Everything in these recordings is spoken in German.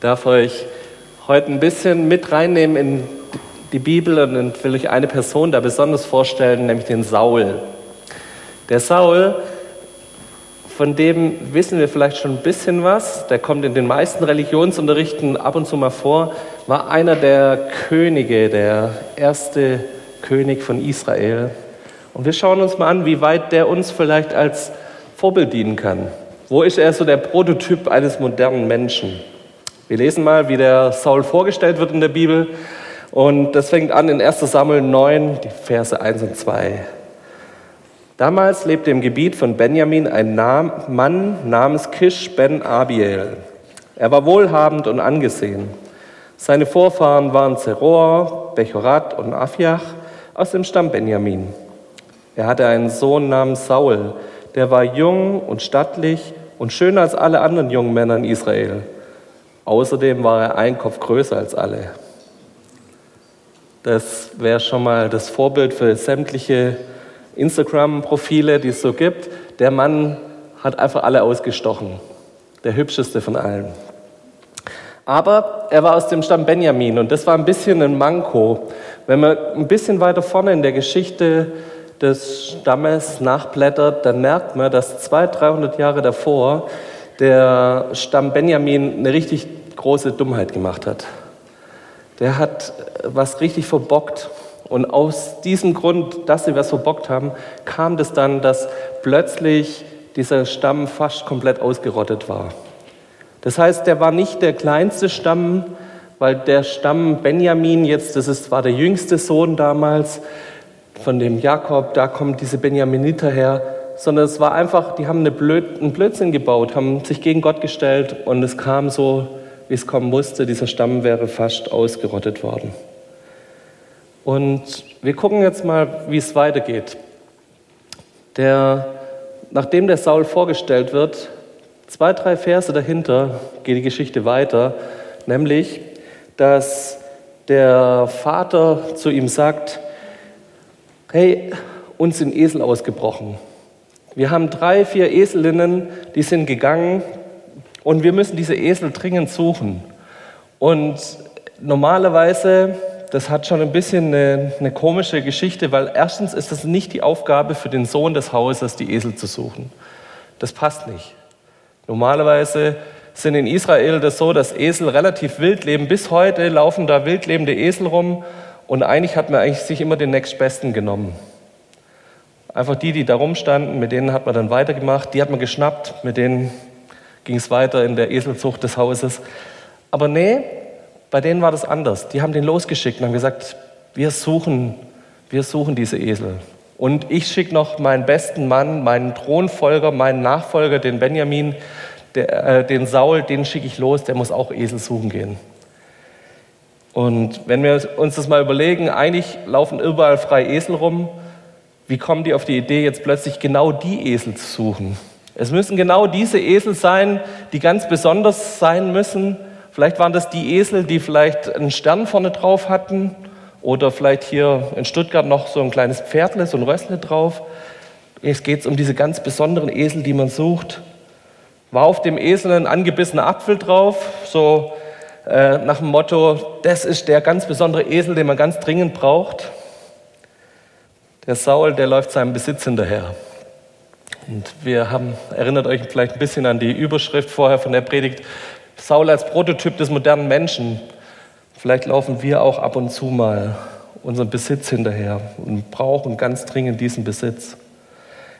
darf euch heute ein bisschen mit reinnehmen in die Bibel und will euch eine Person da besonders vorstellen, nämlich den Saul. Der Saul, von dem wissen wir vielleicht schon ein bisschen was, der kommt in den meisten Religionsunterrichten ab und zu mal vor, war einer der Könige, der erste König von Israel. Und wir schauen uns mal an, wie weit der uns vielleicht als Vorbild dienen kann. Wo ist er so der Prototyp eines modernen Menschen? Wir lesen mal, wie der Saul vorgestellt wird in der Bibel. Und das fängt an in 1 Samuel 9, die Verse 1 und 2. Damals lebte im Gebiet von Benjamin ein Mann namens Kish ben Abiel. Er war wohlhabend und angesehen. Seine Vorfahren waren Zeror, Bechorat und Afiach aus dem Stamm Benjamin. Er hatte einen Sohn namens Saul, der war jung und stattlich und schöner als alle anderen jungen Männer in Israel. Außerdem war er ein Kopf größer als alle. Das wäre schon mal das Vorbild für sämtliche Instagram-Profile, die es so gibt. Der Mann hat einfach alle ausgestochen. Der hübscheste von allen. Aber er war aus dem Stamm Benjamin und das war ein bisschen ein Manko. Wenn man ein bisschen weiter vorne in der Geschichte des Stammes nachblättert, dann merkt man, dass 200, 300 Jahre davor der Stamm Benjamin eine richtig große Dummheit gemacht hat. Der hat was richtig verbockt. Und aus diesem Grund, dass sie was verbockt haben, kam das dann, dass plötzlich dieser Stamm fast komplett ausgerottet war. Das heißt, der war nicht der kleinste Stamm, weil der Stamm Benjamin jetzt, das ist, war der jüngste Sohn damals von dem Jakob, da kommen diese Benjaminiter her, sondern es war einfach, die haben eine Blöd, einen Blödsinn gebaut, haben sich gegen Gott gestellt und es kam so wie es kommen musste. Dieser Stamm wäre fast ausgerottet worden. Und wir gucken jetzt mal, wie es weitergeht. Der, nachdem der Saul vorgestellt wird, zwei, drei Verse dahinter geht die Geschichte weiter, nämlich, dass der Vater zu ihm sagt, hey, uns sind Esel ausgebrochen. Wir haben drei, vier Eselinnen, die sind gegangen, und wir müssen diese Esel dringend suchen. Und normalerweise, das hat schon ein bisschen eine, eine komische Geschichte, weil erstens ist es nicht die Aufgabe für den Sohn des Hauses, die Esel zu suchen. Das passt nicht. Normalerweise sind in Israel das so, dass Esel relativ wild leben. Bis heute laufen da wildlebende Esel rum und eigentlich hat man eigentlich sich immer den nächstbesten genommen. Einfach die, die da rumstanden, mit denen hat man dann weitergemacht, die hat man geschnappt, mit denen ging es weiter in der Eselzucht des Hauses. Aber nee, bei denen war das anders. Die haben den losgeschickt und haben gesagt, wir suchen, wir suchen diese Esel. Und ich schicke noch meinen besten Mann, meinen Thronfolger, meinen Nachfolger, den Benjamin, der, äh, den Saul, den schicke ich los, der muss auch Esel suchen gehen. Und wenn wir uns das mal überlegen, eigentlich laufen überall frei Esel rum. Wie kommen die auf die Idee, jetzt plötzlich genau die Esel zu suchen? Es müssen genau diese Esel sein, die ganz besonders sein müssen. Vielleicht waren das die Esel, die vielleicht einen Stern vorne drauf hatten oder vielleicht hier in Stuttgart noch so ein kleines Pferdle, so ein Rössle drauf. Es geht um diese ganz besonderen Esel, die man sucht. War auf dem Esel ein angebissener Apfel drauf, so äh, nach dem Motto, das ist der ganz besondere Esel, den man ganz dringend braucht. Der Saul, der läuft seinem Besitz hinterher. Und wir haben, erinnert euch vielleicht ein bisschen an die Überschrift vorher von der Predigt, Saul als Prototyp des modernen Menschen. Vielleicht laufen wir auch ab und zu mal unseren Besitz hinterher und brauchen ganz dringend diesen Besitz.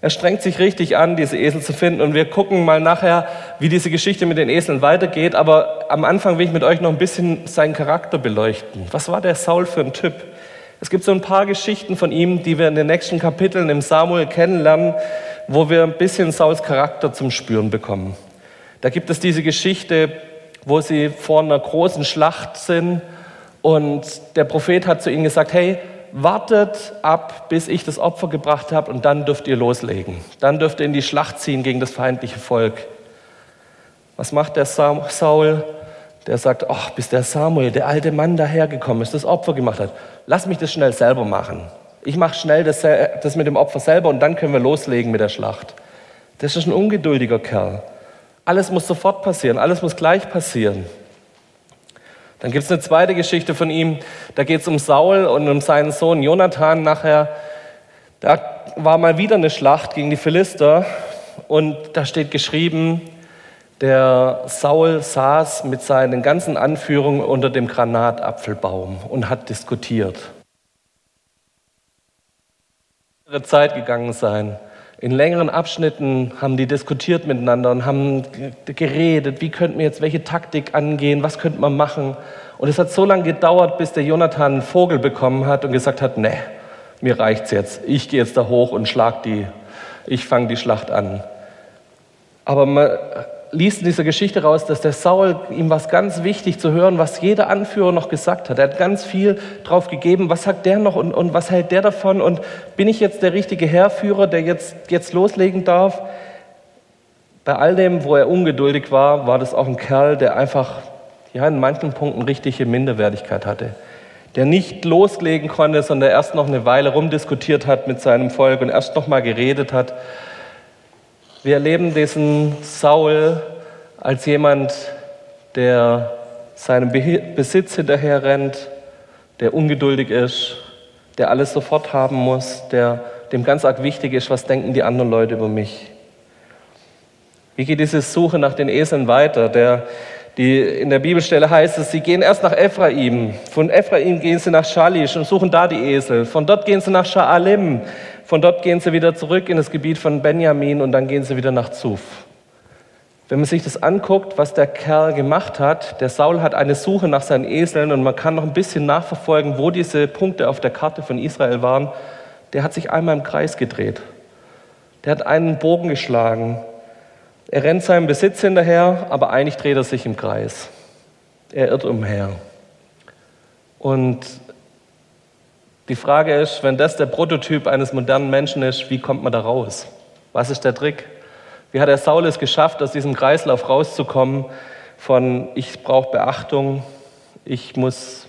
Er strengt sich richtig an, diese Esel zu finden. Und wir gucken mal nachher, wie diese Geschichte mit den Eseln weitergeht. Aber am Anfang will ich mit euch noch ein bisschen seinen Charakter beleuchten. Was war der Saul für ein Typ? Es gibt so ein paar Geschichten von ihm, die wir in den nächsten Kapiteln im Samuel kennenlernen, wo wir ein bisschen Sauls Charakter zum Spüren bekommen. Da gibt es diese Geschichte, wo sie vor einer großen Schlacht sind und der Prophet hat zu ihnen gesagt, hey, wartet ab, bis ich das Opfer gebracht habe und dann dürft ihr loslegen. Dann dürft ihr in die Schlacht ziehen gegen das feindliche Volk. Was macht der Saul? Der sagt, ach, bis der Samuel, der alte Mann dahergekommen ist, das Opfer gemacht hat, lass mich das schnell selber machen. Ich mache schnell das, das mit dem Opfer selber und dann können wir loslegen mit der Schlacht. Das ist ein ungeduldiger Kerl. Alles muss sofort passieren, alles muss gleich passieren. Dann gibt es eine zweite Geschichte von ihm, da geht es um Saul und um seinen Sohn Jonathan nachher. Da war mal wieder eine Schlacht gegen die Philister und da steht geschrieben, der Saul saß mit seinen ganzen Anführungen unter dem Granatapfelbaum und hat diskutiert. Zeit gegangen sein. In längeren Abschnitten haben die diskutiert miteinander und haben geredet, wie könnten wir jetzt welche Taktik angehen, was könnte man machen. Und es hat so lange gedauert, bis der Jonathan einen Vogel bekommen hat und gesagt hat, nee, mir reicht's jetzt. Ich gehe jetzt da hoch und schlag die. Ich fange die Schlacht an. Aber man liest in dieser Geschichte raus, dass der Saul ihm was ganz wichtig zu hören, was jeder Anführer noch gesagt hat. Er hat ganz viel drauf gegeben. Was sagt der noch und, und was hält der davon? Und bin ich jetzt der richtige Herrführer, der jetzt, jetzt loslegen darf? Bei all dem, wo er ungeduldig war, war das auch ein Kerl, der einfach ja, in manchen Punkten richtige Minderwertigkeit hatte. Der nicht loslegen konnte, sondern erst noch eine Weile rumdiskutiert hat mit seinem Volk und erst noch mal geredet hat. Wir erleben diesen Saul als jemand, der seinem Besitz hinterher rennt, der ungeduldig ist, der alles sofort haben muss, der dem ganz arg wichtig ist, was denken die anderen Leute über mich. Wie geht diese Suche nach den Eseln weiter? Der, die, in der Bibelstelle heißt es, sie gehen erst nach Ephraim. Von Ephraim gehen sie nach Schalisch und suchen da die Esel. Von dort gehen sie nach Sha'alim. Von dort gehen sie wieder zurück in das Gebiet von Benjamin und dann gehen sie wieder nach Zuf. Wenn man sich das anguckt, was der Kerl gemacht hat, der Saul hat eine Suche nach seinen Eseln und man kann noch ein bisschen nachverfolgen, wo diese Punkte auf der Karte von Israel waren. Der hat sich einmal im Kreis gedreht. Der hat einen Bogen geschlagen. Er rennt seinem Besitz hinterher, aber eigentlich dreht er sich im Kreis. Er irrt umher. Und die Frage ist, wenn das der Prototyp eines modernen Menschen ist, wie kommt man da raus? Was ist der Trick? Wie hat der Saul es geschafft, aus diesem Kreislauf rauszukommen von ich brauche Beachtung, ich muss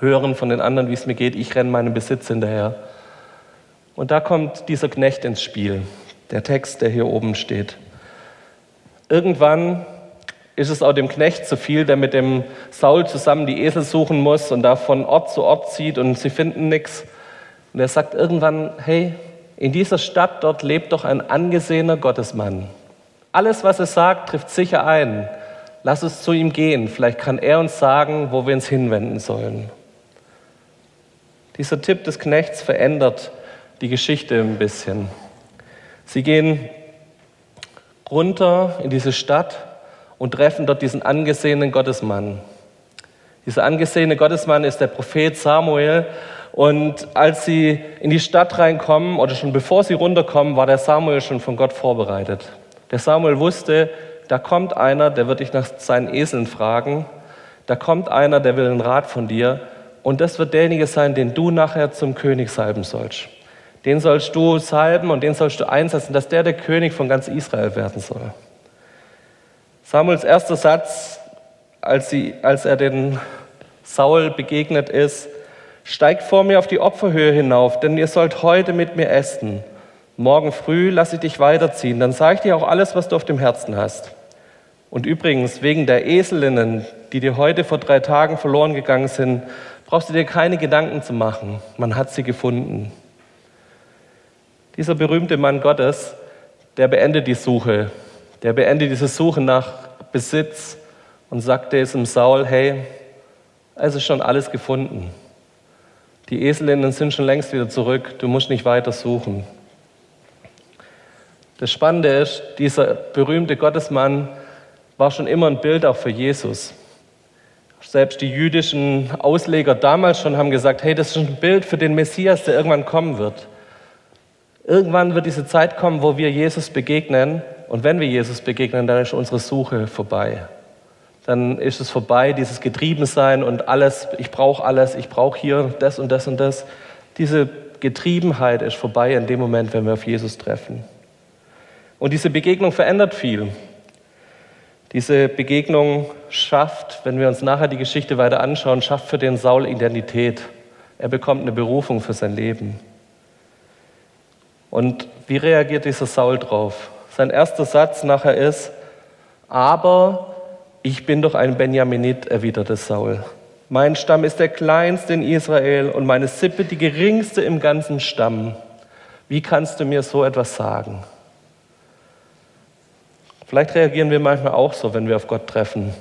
hören von den anderen, wie es mir geht, ich renne meinem Besitz hinterher. Und da kommt dieser Knecht ins Spiel, der Text, der hier oben steht. Irgendwann ist es auch dem Knecht zu viel, der mit dem Saul zusammen die Esel suchen muss und da von Ort zu Ort zieht und sie finden nichts. Und er sagt irgendwann, hey, in dieser Stadt dort lebt doch ein angesehener Gottesmann. Alles, was er sagt, trifft sicher ein. Lass uns zu ihm gehen. Vielleicht kann er uns sagen, wo wir uns hinwenden sollen. Dieser Tipp des Knechts verändert die Geschichte ein bisschen. Sie gehen runter in diese Stadt und treffen dort diesen angesehenen Gottesmann. Dieser angesehene Gottesmann ist der Prophet Samuel. Und als sie in die Stadt reinkommen, oder schon bevor sie runterkommen, war der Samuel schon von Gott vorbereitet. Der Samuel wusste, da kommt einer, der wird dich nach seinen Eseln fragen. Da kommt einer, der will einen Rat von dir. Und das wird derjenige sein, den du nachher zum König salben sollst. Den sollst du salben und den sollst du einsetzen, dass der der König von ganz Israel werden soll. Samuels erster Satz, als, sie, als er den Saul begegnet ist, steigt vor mir auf die Opferhöhe hinauf, denn ihr sollt heute mit mir essen. Morgen früh lasse ich dich weiterziehen, dann sage ich dir auch alles, was du auf dem Herzen hast. Und übrigens, wegen der Eselinnen, die dir heute vor drei Tagen verloren gegangen sind, brauchst du dir keine Gedanken zu machen. Man hat sie gefunden. Dieser berühmte Mann Gottes, der beendet die Suche der beendet diese Suche nach Besitz und sagt diesem Saul, hey, es ist schon alles gefunden. Die Eselinnen sind schon längst wieder zurück, du musst nicht weiter suchen. Das Spannende ist, dieser berühmte Gottesmann war schon immer ein Bild auch für Jesus. Selbst die jüdischen Ausleger damals schon haben gesagt, hey, das ist ein Bild für den Messias, der irgendwann kommen wird. Irgendwann wird diese Zeit kommen, wo wir Jesus begegnen und wenn wir Jesus begegnen, dann ist unsere Suche vorbei. Dann ist es vorbei, dieses Getriebensein und alles, ich brauche alles, ich brauche hier das und das und das. Diese Getriebenheit ist vorbei in dem Moment, wenn wir auf Jesus treffen. Und diese Begegnung verändert viel. Diese Begegnung schafft, wenn wir uns nachher die Geschichte weiter anschauen, schafft für den Saul Identität. Er bekommt eine Berufung für sein Leben. Und wie reagiert dieser Saul drauf? Sein erster Satz nachher ist, aber Ich bin doch ein Benjaminit, erwiderte Saul. Mein Stamm ist der kleinste in Israel und meine Sippe die geringste im ganzen Stamm. Wie kannst du mir so etwas sagen? Vielleicht reagieren wir manchmal auch so, wenn wir auf Gott treffen.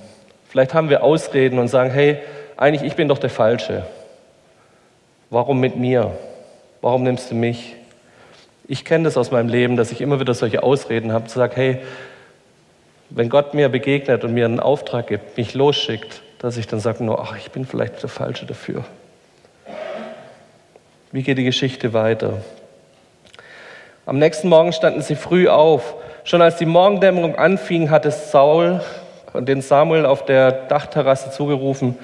Vielleicht haben wir Ausreden und sagen, hey, eigentlich ich bin doch der Falsche. Warum mit mir? Warum nimmst du mich? Ich kenne das aus meinem Leben, dass ich immer wieder solche Ausreden habe, zu sagen, hey, wenn Gott mir begegnet und mir einen Auftrag gibt, mich losschickt, dass ich dann sage nur, ach, ich bin vielleicht der Falsche dafür. Wie geht die Geschichte weiter? Am nächsten Morgen standen sie früh auf. Schon als die Morgendämmerung anfing, hatte Saul den Samuel auf der Dachterrasse zugerufen.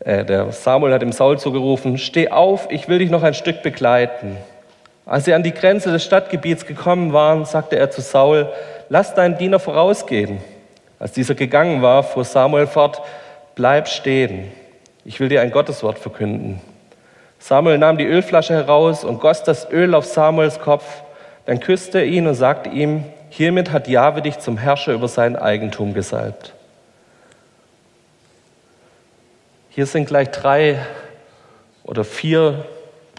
Äh, der Samuel hat dem Saul zugerufen: Steh auf, ich will dich noch ein Stück begleiten. Als sie an die Grenze des Stadtgebiets gekommen waren, sagte er zu Saul: Lass deinen Diener vorausgehen. Als dieser gegangen war, fuhr Samuel fort: Bleib stehen. Ich will dir ein Gotteswort verkünden. Samuel nahm die Ölflasche heraus und goss das Öl auf Samuels Kopf. Dann küsste er ihn und sagte ihm: Hiermit hat Jahwe dich zum Herrscher über sein Eigentum gesalbt. Hier sind gleich drei oder vier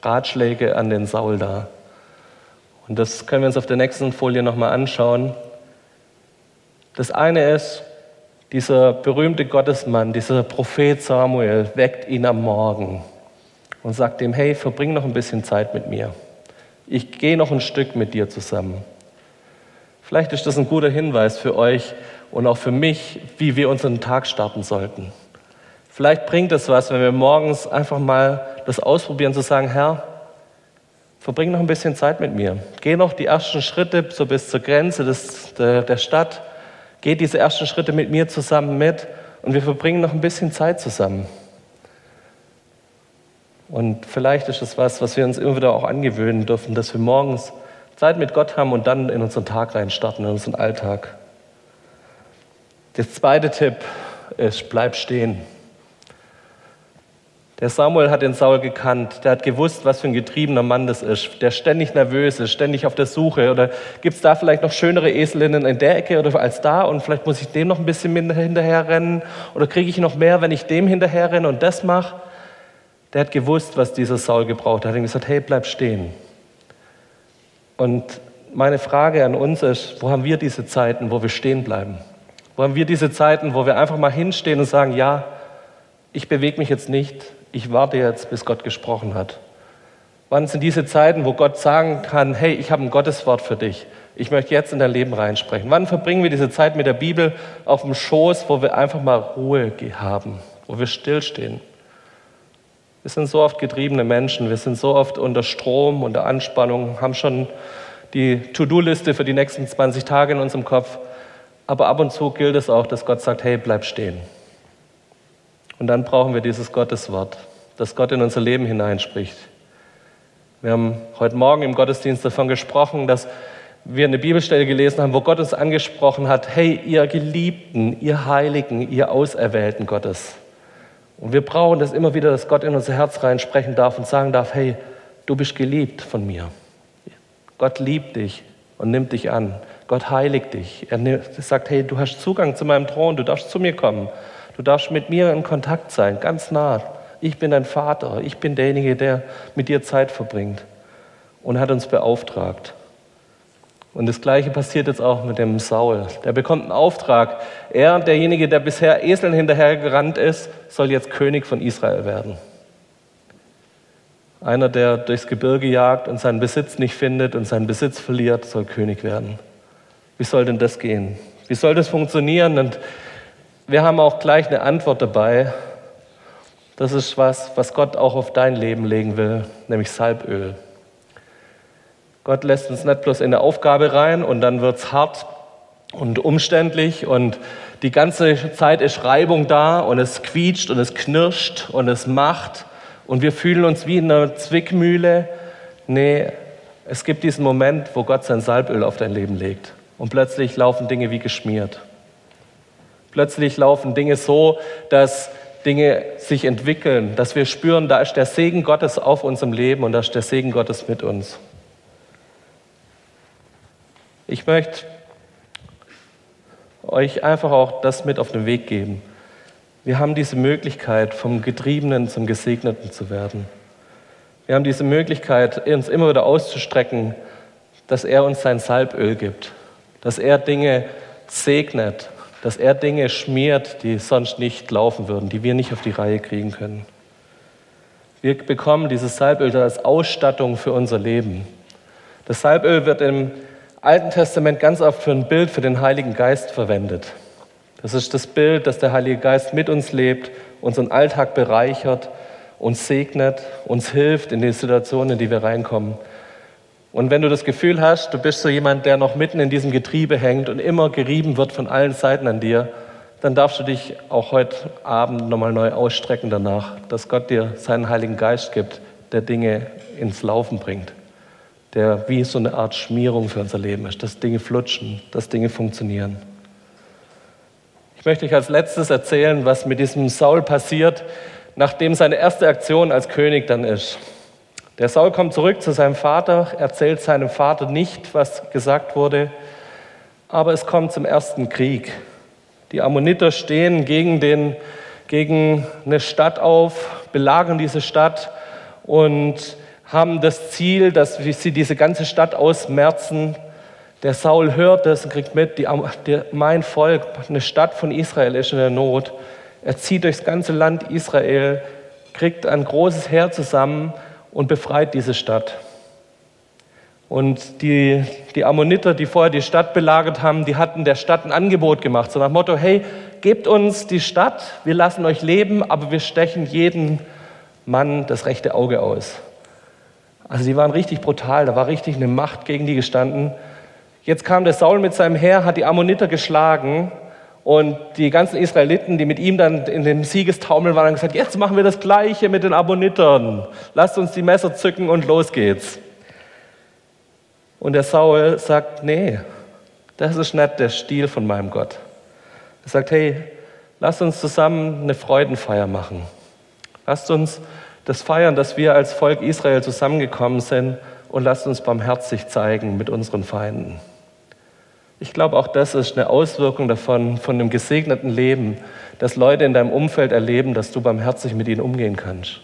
Ratschläge an den Saul da. Und das können wir uns auf der nächsten Folie nochmal anschauen. Das eine ist, dieser berühmte Gottesmann, dieser Prophet Samuel weckt ihn am Morgen und sagt ihm, hey, verbring noch ein bisschen Zeit mit mir. Ich gehe noch ein Stück mit dir zusammen. Vielleicht ist das ein guter Hinweis für euch und auch für mich, wie wir unseren Tag starten sollten. Vielleicht bringt es was, wenn wir morgens einfach mal das ausprobieren, zu sagen, Herr, verbring noch ein bisschen Zeit mit mir. Geh noch die ersten Schritte so bis zur Grenze des, der, der Stadt. Geh diese ersten Schritte mit mir zusammen mit und wir verbringen noch ein bisschen Zeit zusammen. Und vielleicht ist das was, was wir uns immer wieder auch angewöhnen dürfen, dass wir morgens Zeit mit Gott haben und dann in unseren Tag reinstarten, in unseren Alltag. Der zweite Tipp ist, bleib stehen. Der Samuel hat den Saul gekannt, der hat gewusst, was für ein getriebener Mann das ist, der ständig nervös ist, ständig auf der Suche. Oder gibt es da vielleicht noch schönere Eselinnen in der Ecke oder als da und vielleicht muss ich dem noch ein bisschen hinterher rennen oder kriege ich noch mehr, wenn ich dem hinterher renne und das mache? Der hat gewusst, was dieser Saul gebraucht hat. Er hat gesagt, hey, bleib stehen. Und meine Frage an uns ist, wo haben wir diese Zeiten, wo wir stehen bleiben? Wo haben wir diese Zeiten, wo wir einfach mal hinstehen und sagen, ja, ich bewege mich jetzt nicht, ich warte jetzt, bis Gott gesprochen hat? Wann sind diese Zeiten, wo Gott sagen kann, hey, ich habe ein Gotteswort für dich. Ich möchte jetzt in dein Leben reinsprechen. Wann verbringen wir diese Zeit mit der Bibel auf dem Schoß, wo wir einfach mal Ruhe haben, wo wir stillstehen? Wir sind so oft getriebene Menschen, wir sind so oft unter Strom, unter Anspannung, haben schon die To-Do-Liste für die nächsten 20 Tage in unserem Kopf. Aber ab und zu gilt es auch, dass Gott sagt, hey, bleib stehen. Und dann brauchen wir dieses Gotteswort, das Gott in unser Leben hineinspricht. Wir haben heute Morgen im Gottesdienst davon gesprochen, dass wir eine Bibelstelle gelesen haben, wo Gott uns angesprochen hat, hey, ihr Geliebten, ihr Heiligen, ihr Auserwählten Gottes. Und wir brauchen das immer wieder, dass Gott in unser Herz reinsprechen darf und sagen darf, hey, du bist geliebt von mir. Gott liebt dich und nimmt dich an. Gott heiligt dich. Er sagt, hey, du hast Zugang zu meinem Thron, du darfst zu mir kommen. Du darfst mit mir in Kontakt sein, ganz nah. Ich bin dein Vater, ich bin derjenige, der mit dir Zeit verbringt und hat uns beauftragt. Und das Gleiche passiert jetzt auch mit dem Saul. Der bekommt einen Auftrag. Er, derjenige, der bisher Eseln hinterhergerannt ist, soll jetzt König von Israel werden. Einer, der durchs Gebirge jagt und seinen Besitz nicht findet und seinen Besitz verliert, soll König werden. Wie soll denn das gehen? Wie soll das funktionieren? Und wir haben auch gleich eine Antwort dabei. Das ist was, was Gott auch auf dein Leben legen will, nämlich Salböl. Gott lässt uns nicht bloß in eine Aufgabe rein und dann wird es hart und umständlich und die ganze Zeit ist Reibung da und es quietscht und es knirscht und es macht und wir fühlen uns wie in einer Zwickmühle. Nee, es gibt diesen Moment, wo Gott sein Salböl auf dein Leben legt und plötzlich laufen Dinge wie geschmiert. Plötzlich laufen Dinge so, dass Dinge sich entwickeln, dass wir spüren, da ist der Segen Gottes auf unserem Leben und da ist der Segen Gottes mit uns. Ich möchte euch einfach auch das mit auf den Weg geben. Wir haben diese Möglichkeit, vom Getriebenen zum Gesegneten zu werden. Wir haben diese Möglichkeit, uns immer wieder auszustrecken, dass er uns sein Salböl gibt, dass er Dinge segnet, dass er Dinge schmiert, die sonst nicht laufen würden, die wir nicht auf die Reihe kriegen können. Wir bekommen dieses Salböl als Ausstattung für unser Leben. Das Salböl wird im Alten Testament ganz oft für ein Bild für den Heiligen Geist verwendet. Das ist das Bild, dass der Heilige Geist mit uns lebt, unseren Alltag bereichert, uns segnet, uns hilft in die Situationen, in die wir reinkommen. Und wenn du das Gefühl hast, du bist so jemand, der noch mitten in diesem Getriebe hängt und immer gerieben wird von allen Seiten an dir, dann darfst du dich auch heute Abend nochmal neu ausstrecken danach, dass Gott dir seinen Heiligen Geist gibt, der Dinge ins Laufen bringt, der wie so eine Art Schmierung für unser Leben ist, dass Dinge flutschen, dass Dinge funktionieren. Ich möchte euch als letztes erzählen, was mit diesem Saul passiert, nachdem seine erste Aktion als König dann ist. Der Saul kommt zurück zu seinem Vater, erzählt seinem Vater nicht, was gesagt wurde, aber es kommt zum ersten Krieg. Die Ammoniter stehen gegen, den, gegen eine Stadt auf, belagern diese Stadt und haben das Ziel, dass sie diese ganze Stadt ausmerzen. Der Saul hört das und kriegt mit, die, die, mein Volk, eine Stadt von Israel ist in der Not. Er zieht durchs ganze Land Israel, kriegt ein großes Heer zusammen und befreit diese Stadt. Und die, die Ammoniter, die vorher die Stadt belagert haben, die hatten der Stadt ein Angebot gemacht, so nach Motto, hey, gebt uns die Stadt, wir lassen euch leben, aber wir stechen jeden Mann das rechte Auge aus. Also die waren richtig brutal, da war richtig eine Macht gegen die gestanden. Jetzt kam der Saul mit seinem Heer, hat die Ammoniter geschlagen und die ganzen Israeliten, die mit ihm dann in dem Siegestaumel waren, haben gesagt, jetzt machen wir das Gleiche mit den Ammonitern. Lasst uns die Messer zücken und los geht's. Und der Saul sagt, nee, das ist nicht der Stil von meinem Gott. Er sagt, hey, lasst uns zusammen eine Freudenfeier machen. Lasst uns das feiern, dass wir als Volk Israel zusammengekommen sind und lasst uns barmherzig zeigen mit unseren Feinden. Ich glaube, auch das ist eine Auswirkung davon, von dem gesegneten Leben, dass Leute in deinem Umfeld erleben, dass du barmherzig mit ihnen umgehen kannst.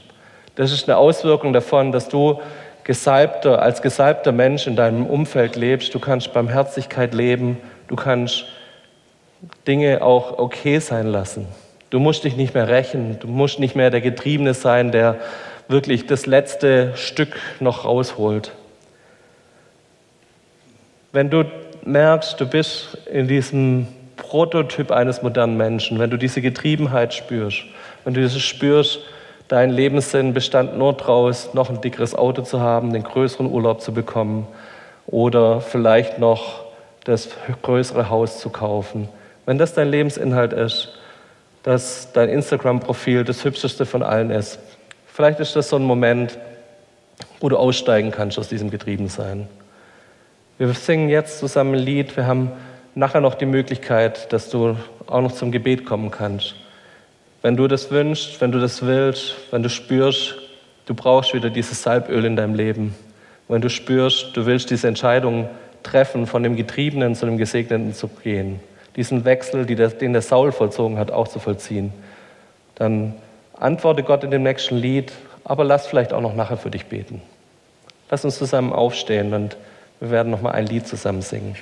Das ist eine Auswirkung davon, dass du gesalbter, als gesalbter Mensch in deinem Umfeld lebst. Du kannst Barmherzigkeit leben. Du kannst Dinge auch okay sein lassen. Du musst dich nicht mehr rächen. Du musst nicht mehr der Getriebene sein, der wirklich das letzte Stück noch rausholt. Wenn du merkst, du bist in diesem Prototyp eines modernen Menschen, wenn du diese Getriebenheit spürst, wenn du das spürst, dein Lebenssinn bestand nur daraus, noch ein dickeres Auto zu haben, den größeren Urlaub zu bekommen oder vielleicht noch das größere Haus zu kaufen. Wenn das dein Lebensinhalt ist, dass dein Instagram-Profil das hübscheste von allen ist, vielleicht ist das so ein Moment, wo du aussteigen kannst aus diesem Getriebensein. Wir singen jetzt zusammen ein Lied. Wir haben nachher noch die Möglichkeit, dass du auch noch zum Gebet kommen kannst. Wenn du das wünschst, wenn du das willst, wenn du spürst, du brauchst wieder dieses Salböl in deinem Leben. Wenn du spürst, du willst diese Entscheidung treffen, von dem Getriebenen zu dem Gesegneten zu gehen, diesen Wechsel, den der Saul vollzogen hat, auch zu vollziehen, dann antworte Gott in dem nächsten Lied, aber lass vielleicht auch noch nachher für dich beten. Lass uns zusammen aufstehen und wir werden noch mal ein Lied zusammen singen.